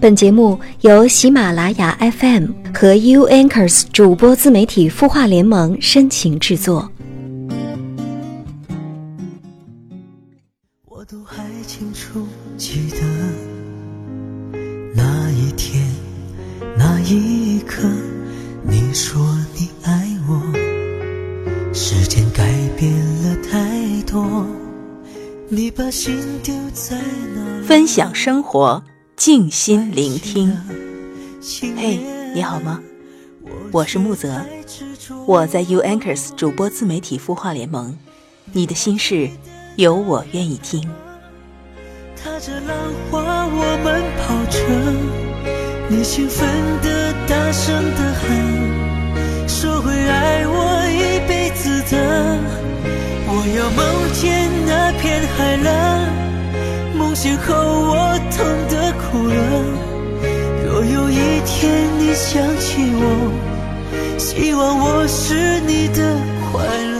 本节目由喜马拉雅 FM 和 U Anchors 主播自媒体孵化联盟深情制作。我都还清楚记得那一天那一刻，你说你爱我，时间改变了太多，你把心丢在哪？分享生活，静心聆听。嘿，你好吗？我是木泽，我在 U Anchors 主播自媒体孵化联盟。你的心事，有我愿意听。踏着浪花，我们跑着，你兴奋的大声的喊，说会爱我一辈子的。我要梦见那片海蓝，醒后我痛得哭了。若有一天你想起我，希望我是你的快乐。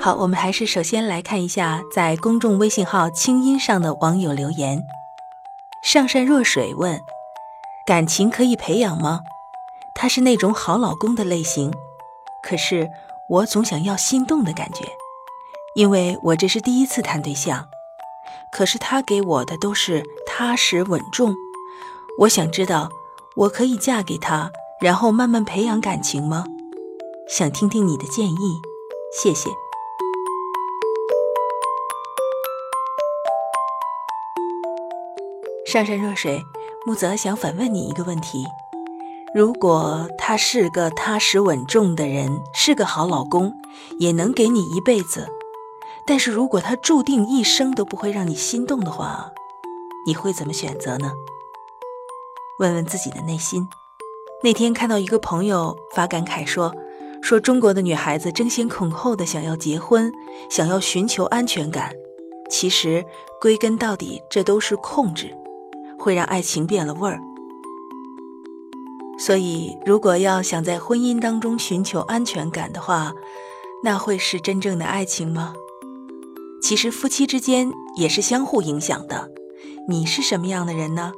好，我们还是首先来看一下在公众微信号“清音”上的网友留言。上善若水问：感情可以培养吗？他是那种好老公的类型，可是我总想要心动的感觉，因为我这是第一次谈对象。可是他给我的都是踏实稳重。我想知道，我可以嫁给他，然后慢慢培养感情吗？想听听你的建议，谢谢。上善若水，木泽想反问你一个问题：如果他是个踏实稳重的人，是个好老公，也能给你一辈子，但是如果他注定一生都不会让你心动的话，你会怎么选择呢？问问自己的内心。那天看到一个朋友发感慨说：“说中国的女孩子争先恐后的想要结婚，想要寻求安全感。其实归根到底，这都是控制，会让爱情变了味儿。所以，如果要想在婚姻当中寻求安全感的话，那会是真正的爱情吗？其实夫妻之间也是相互影响的。你是什么样的人呢？”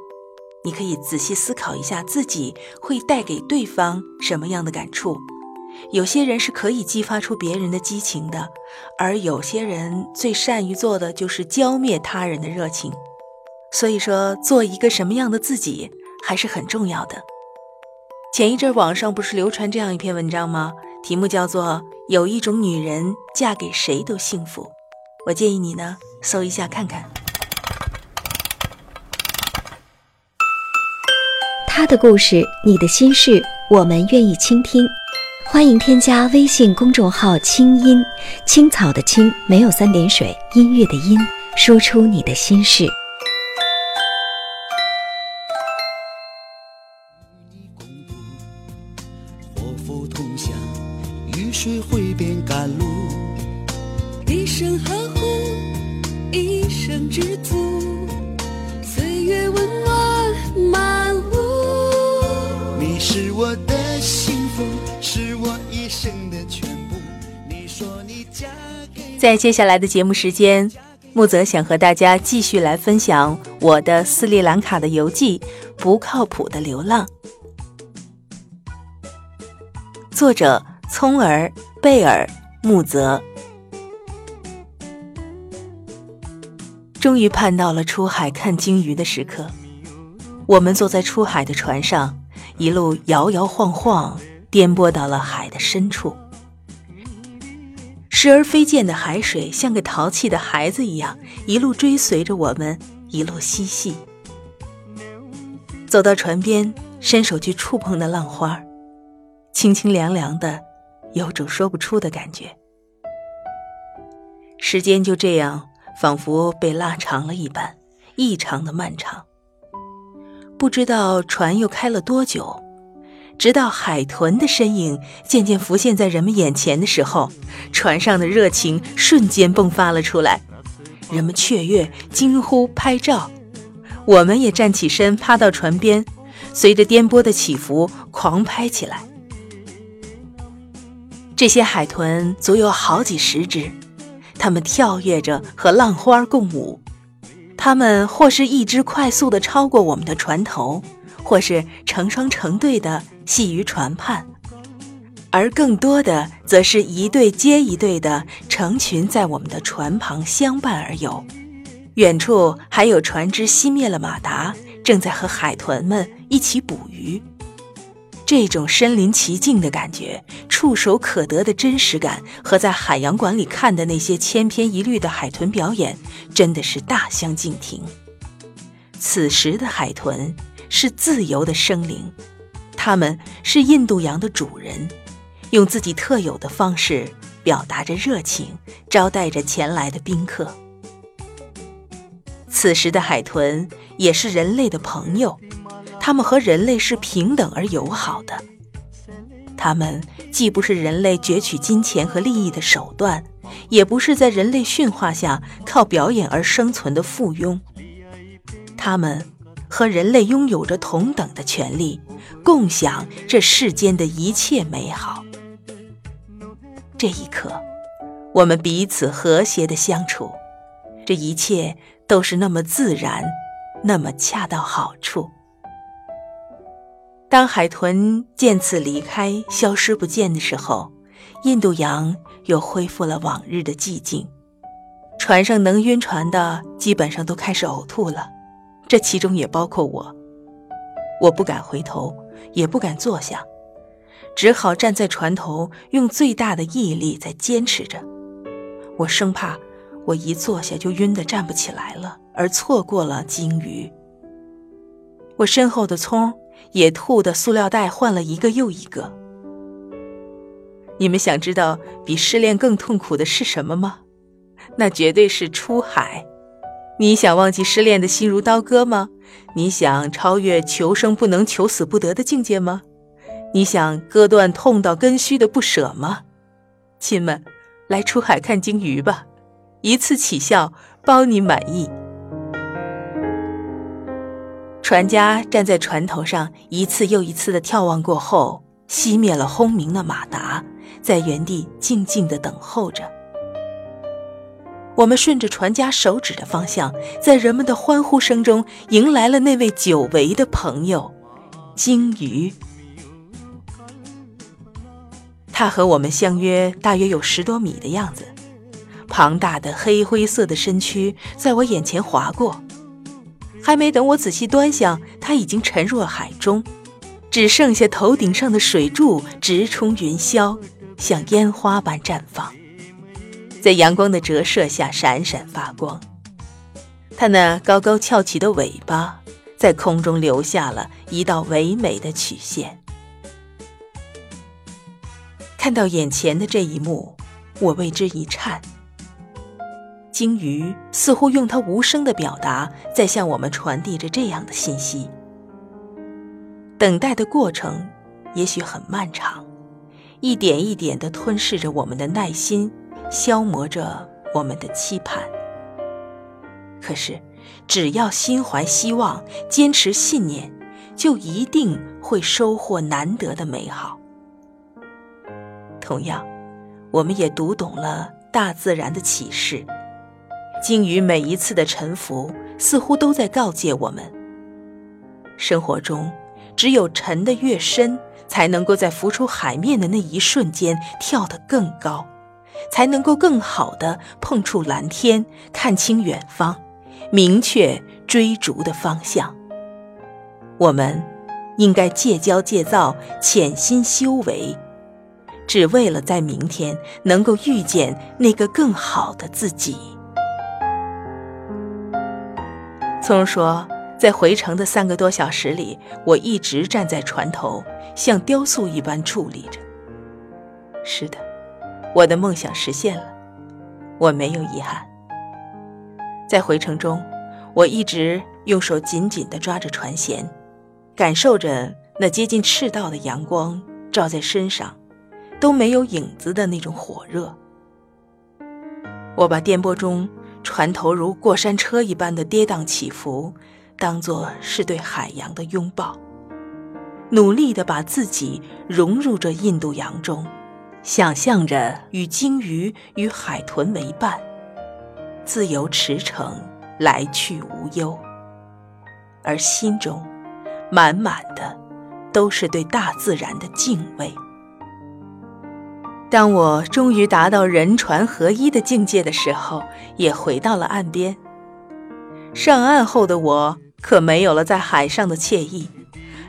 你可以仔细思考一下，自己会带给对方什么样的感触。有些人是可以激发出别人的激情的，而有些人最善于做的就是浇灭他人的热情。所以说，做一个什么样的自己还是很重要的。前一阵网上不是流传这样一篇文章吗？题目叫做《有一种女人嫁给谁都幸福》。我建议你呢，搜一下看看。他的故事，你的心事，我们愿意倾听。欢迎添加微信公众号“清音青草”的青没有三点水，音乐的音，说出你的心事。在接下来的节目时间，木泽想和大家继续来分享我的斯里兰卡的游记《不靠谱的流浪》。作者：聪儿、贝尔、木泽。终于盼到了出海看鲸鱼的时刻，我们坐在出海的船上，一路摇摇晃晃，颠簸到了海的深处。时而飞溅的海水像个淘气的孩子一样，一路追随着我们，一路嬉戏。走到船边，伸手去触碰那浪花，清清凉凉的，有种说不出的感觉。时间就这样，仿佛被拉长了一般，异常的漫长。不知道船又开了多久。直到海豚的身影渐渐浮现在人们眼前的时候，船上的热情瞬间迸发了出来，人们雀跃、惊呼、拍照。我们也站起身，趴到船边，随着颠簸的起伏狂拍起来。这些海豚足有好几十只，它们跳跃着和浪花共舞，它们或是一只快速的超过我们的船头，或是成双成对的系于船畔，而更多的则是一对接一对的成群在我们的船旁相伴而游。远处还有船只熄灭了马达，正在和海豚们一起捕鱼。这种身临其境的感觉，触手可得的真实感，和在海洋馆里看的那些千篇一律的海豚表演，真的是大相径庭。此时的海豚是自由的生灵，他们是印度洋的主人，用自己特有的方式表达着热情，招待着前来的宾客。此时的海豚也是人类的朋友。他们和人类是平等而友好的，他们既不是人类攫取金钱和利益的手段，也不是在人类驯化下靠表演而生存的附庸。他们和人类拥有着同等的权利，共享这世间的一切美好。这一刻，我们彼此和谐的相处，这一切都是那么自然，那么恰到好处。当海豚渐次离开、消失不见的时候，印度洋又恢复了往日的寂静。船上能晕船的基本上都开始呕吐了，这其中也包括我。我不敢回头，也不敢坐下，只好站在船头，用最大的毅力在坚持着。我生怕我一坐下就晕得站不起来了，而错过了鲸鱼。我身后的葱。也吐的塑料袋换了一个又一个。你们想知道比失恋更痛苦的是什么吗？那绝对是出海。你想忘记失恋的心如刀割吗？你想超越求生不能、求死不得的境界吗？你想割断痛到根须的不舍吗？亲们，来出海看鲸鱼吧，一次起效，包你满意。船家站在船头上，一次又一次的眺望过后，熄灭了轰鸣的马达，在原地静静的等候着。我们顺着船家手指的方向，在人们的欢呼声中，迎来了那位久违的朋友——鲸鱼。它和我们相约大约有十多米的样子，庞大的黑灰色的身躯在我眼前划过。还没等我仔细端详，它已经沉入了海中，只剩下头顶上的水柱直冲云霄，像烟花般绽放，在阳光的折射下闪闪发光。它那高高翘起的尾巴在空中留下了一道唯美的曲线。看到眼前的这一幕，我为之一颤。鲸鱼似乎用它无声的表达，在向我们传递着这样的信息。等待的过程也许很漫长，一点一点地吞噬着我们的耐心，消磨着我们的期盼。可是，只要心怀希望，坚持信念，就一定会收获难得的美好。同样，我们也读懂了大自然的启示。鲸鱼每一次的沉浮，似乎都在告诫我们：生活中，只有沉得越深，才能够在浮出海面的那一瞬间跳得更高，才能够更好的碰触蓝天，看清远方，明确追逐的方向。我们应该戒骄戒躁，潜心修为，只为了在明天能够遇见那个更好的自己。聪说，在回程的三个多小时里，我一直站在船头，像雕塑一般矗立着。是的，我的梦想实现了，我没有遗憾。在回程中，我一直用手紧紧地抓着船舷，感受着那接近赤道的阳光照在身上，都没有影子的那种火热。我把颠簸中。船头如过山车一般的跌宕起伏，当作是对海洋的拥抱。努力地把自己融入这印度洋中，想象着与鲸鱼与海豚为伴，自由驰骋，来去无忧，而心中满满的都是对大自然的敬畏。当我终于达到人船合一的境界的时候，也回到了岸边。上岸后的我可没有了在海上的惬意，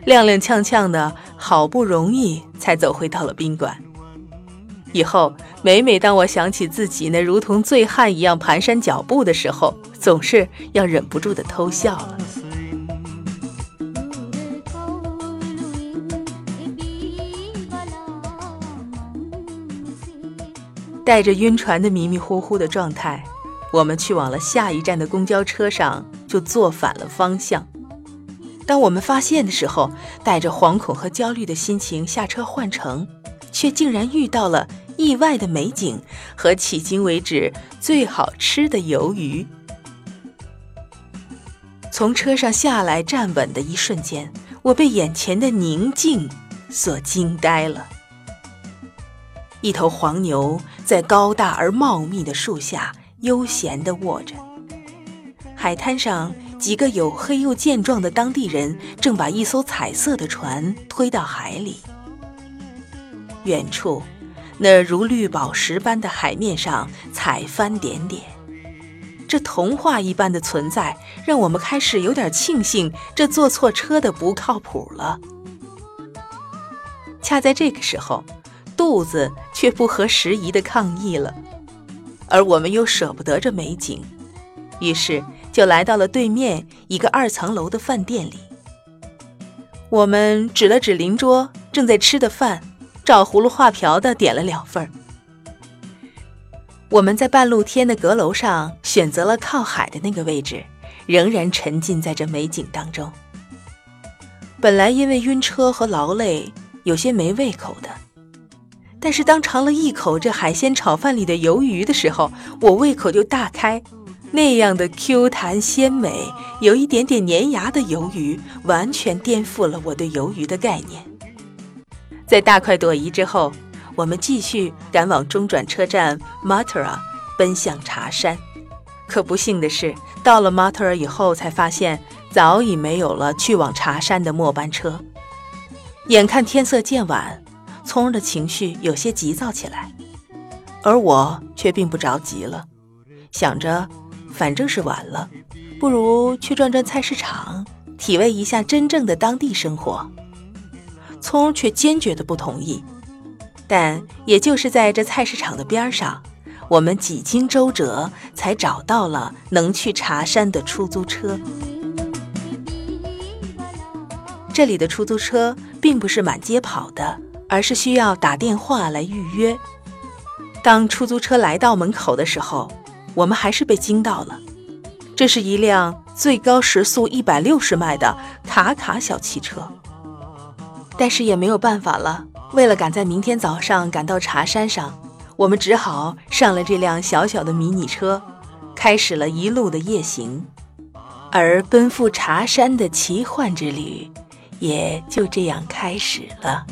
踉踉跄跄的，好不容易才走回到了宾馆。以后每每当我想起自己那如同醉汉一样蹒跚脚步的时候，总是要忍不住的偷笑了。带着晕船的迷迷糊糊的状态，我们去往了下一站的公交车上，就坐反了方向。当我们发现的时候，带着惶恐和焦虑的心情下车换乘，却竟然遇到了意外的美景和迄今为止最好吃的鱿鱼。从车上下来站稳的一瞬间，我被眼前的宁静所惊呆了。一头黄牛在高大而茂密的树下悠闲地卧着。海滩上几个黝黑又健壮的当地人正把一艘彩色的船推到海里。远处，那如绿宝石般的海面上彩帆点点。这童话一般的存在，让我们开始有点庆幸这坐错车的不靠谱了。恰在这个时候。肚子却不合时宜的抗议了，而我们又舍不得这美景，于是就来到了对面一个二层楼的饭店里。我们指了指邻桌正在吃的饭，照葫芦画瓢的点了两份儿。我们在半露天的阁楼上选择了靠海的那个位置，仍然沉浸在这美景当中。本来因为晕车和劳累，有些没胃口的。但是当尝了一口这海鲜炒饭里的鱿鱼的时候，我胃口就大开。那样的 Q 弹鲜美、有一点点粘牙的鱿鱼，完全颠覆了我对鱿鱼的概念。在大快朵颐之后，我们继续赶往中转车站 Matura，奔向茶山。可不幸的是，到了 Matura 以后，才发现早已没有了去往茶山的末班车。眼看天色渐晚。聪儿的情绪有些急躁起来，而我却并不着急了，想着反正是晚了，不如去转转菜市场，体味一下真正的当地生活。聪却坚决的不同意，但也就是在这菜市场的边上，我们几经周折才找到了能去茶山的出租车。这里的出租车并不是满街跑的。而是需要打电话来预约。当出租车来到门口的时候，我们还是被惊到了。这是一辆最高时速一百六十迈的卡卡小汽车。但是也没有办法了，为了赶在明天早上赶到茶山上，我们只好上了这辆小小的迷你车，开始了一路的夜行。而奔赴茶山的奇幻之旅，也就这样开始了。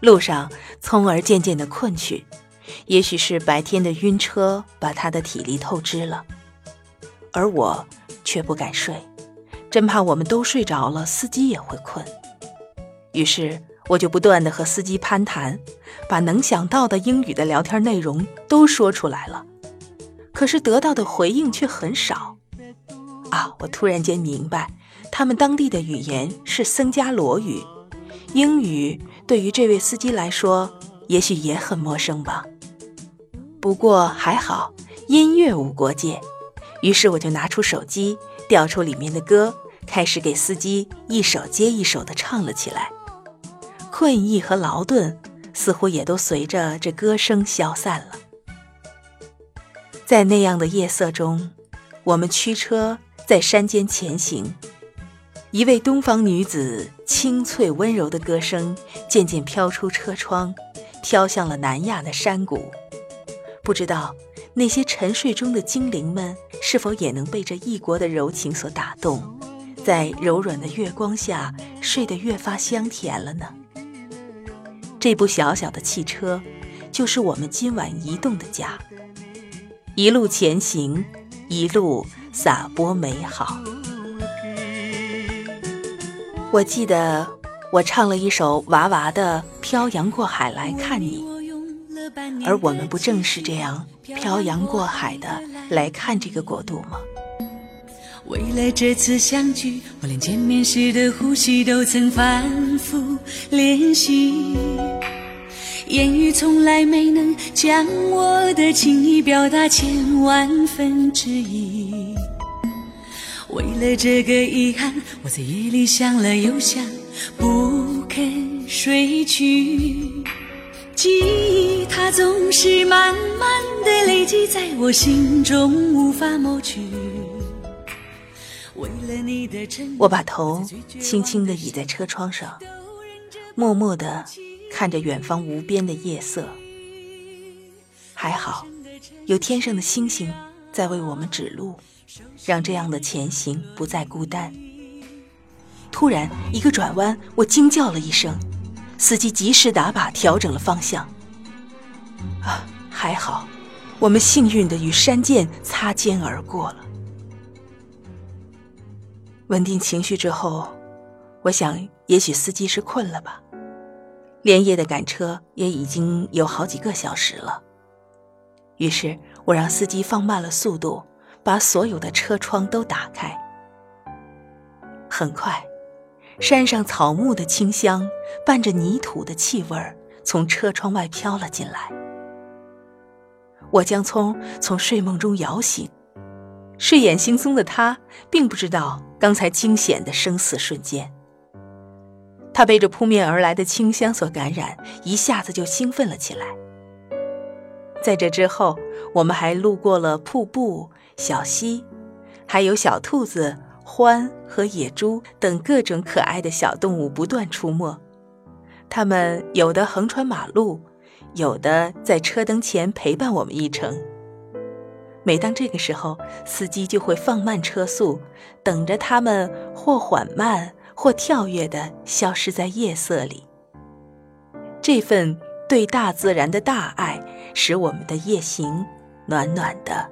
路上，聪儿渐渐的困去，也许是白天的晕车把他的体力透支了，而我却不敢睡，真怕我们都睡着了，司机也会困。于是我就不断的和司机攀谈，把能想到的英语的聊天内容都说出来了，可是得到的回应却很少。啊，我突然间明白，他们当地的语言是僧伽罗语，英语。对于这位司机来说，也许也很陌生吧。不过还好，音乐无国界。于是我就拿出手机，调出里面的歌，开始给司机一首接一首地唱了起来。困意和劳顿似乎也都随着这歌声消散了。在那样的夜色中，我们驱车在山间前行。一位东方女子清脆温柔的歌声渐渐飘出车窗，飘向了南亚的山谷。不知道那些沉睡中的精灵们是否也能被这异国的柔情所打动，在柔软的月光下睡得越发香甜了呢？这部小小的汽车，就是我们今晚移动的家。一路前行，一路洒播美好。我记得我唱了一首娃娃的《漂洋过海来看你》，而我们不正是这样漂洋过海的来看这个国度吗？为了这次相聚，我连见面时的呼吸都曾反复练习，言语从来没能将我的情意表达千万分之一。为了这个遗憾，我在夜里想了又想，不肯睡去。记忆它总是慢慢的累积在我心中，无法抹去。为了你的我把头轻轻地倚在车窗上，默默地看着远方无边的夜色。还好，有天上的星星在为我们指路。让这样的前行不再孤单。突然一个转弯，我惊叫了一声，司机及时打把调整了方向。啊，还好，我们幸运的与山涧擦肩而过了。稳定情绪之后，我想也许司机是困了吧。连夜的赶车也已经有好几个小时了，于是我让司机放慢了速度。把所有的车窗都打开。很快，山上草木的清香伴着泥土的气味儿从车窗外飘了进来。我将聪从睡梦中摇醒，睡眼惺忪的他并不知道刚才惊险的生死瞬间。他被这扑面而来的清香所感染，一下子就兴奋了起来。在这之后，我们还路过了瀑布。小溪，还有小兔子、獾和野猪等各种可爱的小动物不断出没。它们有的横穿马路，有的在车灯前陪伴我们一程。每当这个时候，司机就会放慢车速，等着它们或缓慢或跳跃地消失在夜色里。这份对大自然的大爱，使我们的夜行暖暖的。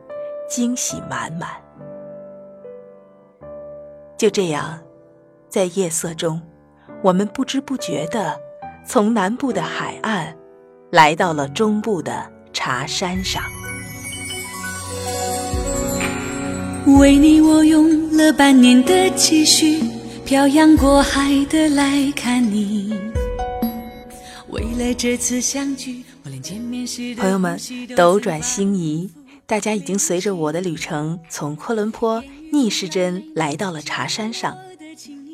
惊喜满满。就这样，在夜色中，我们不知不觉地从南部的海岸来到了中部的茶山上。为你，我用了半年的积蓄，漂洋过海的来看你。为了这次相聚，我连见面时的朋友们，斗转星移。大家已经随着我的旅程，从昆仑坡逆时针来到了茶山上。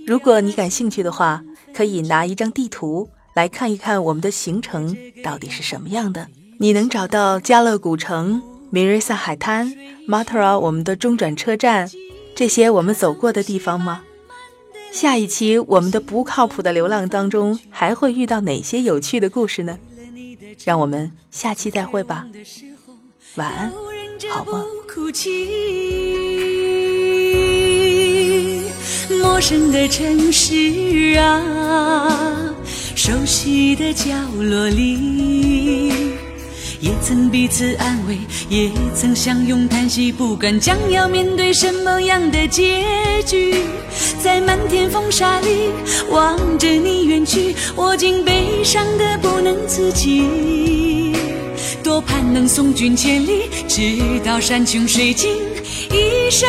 如果你感兴趣的话，可以拿一张地图来看一看我们的行程到底是什么样的。你能找到加勒古城、米瑞萨海滩、马特拉我们的中转车站这些我们走过的地方吗？下一期我们的不靠谱的流浪当中还会遇到哪些有趣的故事呢？让我们下期再会吧，晚安。好吗？陌生的城市啊，熟悉的角落里，也曾彼此安慰，也曾相拥叹息，不管将要面对什么样的结局，在漫天风沙里望着你远去，我竟悲伤的不能自己。多盼能送君千里，直到山穷水尽，一生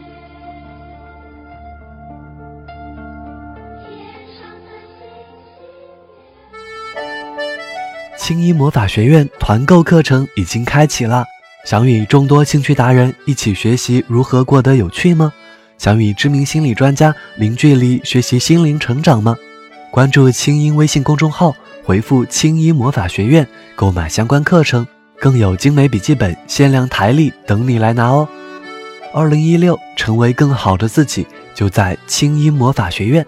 青衣魔法学院团购课程已经开启了，想与众多兴趣达人一起学习如何过得有趣吗？想与知名心理专家零距离学习心灵成长吗？关注青音微信公众号，回复“青音魔法学院”购买相关课程，更有精美笔记本、限量台历等你来拿哦！二零一六，成为更好的自己，就在青音魔法学院。